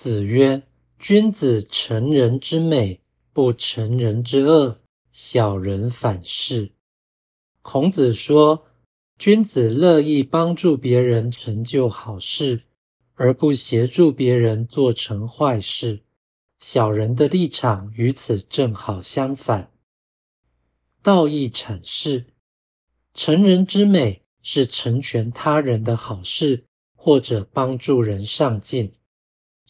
子曰：君子成人之美，不成人之恶。小人反是。孔子说，君子乐意帮助别人成就好事，而不协助别人做成坏事。小人的立场与此正好相反。道义阐释：成人之美是成全他人的好事，或者帮助人上进。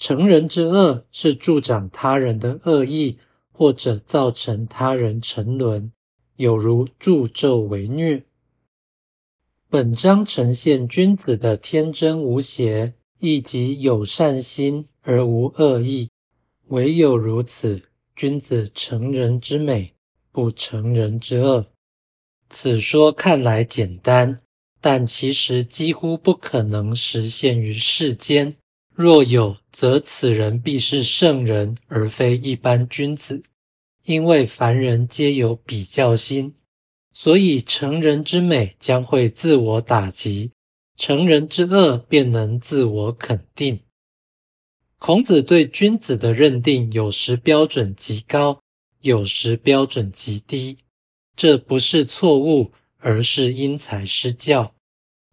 成人之恶是助长他人的恶意，或者造成他人沉沦，有如助纣为虐。本章呈现君子的天真无邪，以及有善心而无恶意。唯有如此，君子成人之美，不成人之恶。此说看来简单，但其实几乎不可能实现于世间。若有，则此人必是圣人，而非一般君子。因为凡人皆有比较心，所以成人之美将会自我打击，成人之恶便能自我肯定。孔子对君子的认定，有时标准极高，有时标准极低。这不是错误，而是因材施教。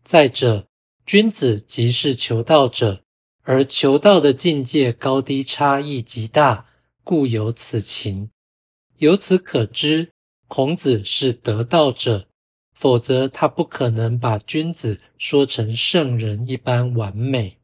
再者，君子即是求道者。而求道的境界高低差异极大，故有此情。由此可知，孔子是得道者，否则他不可能把君子说成圣人一般完美。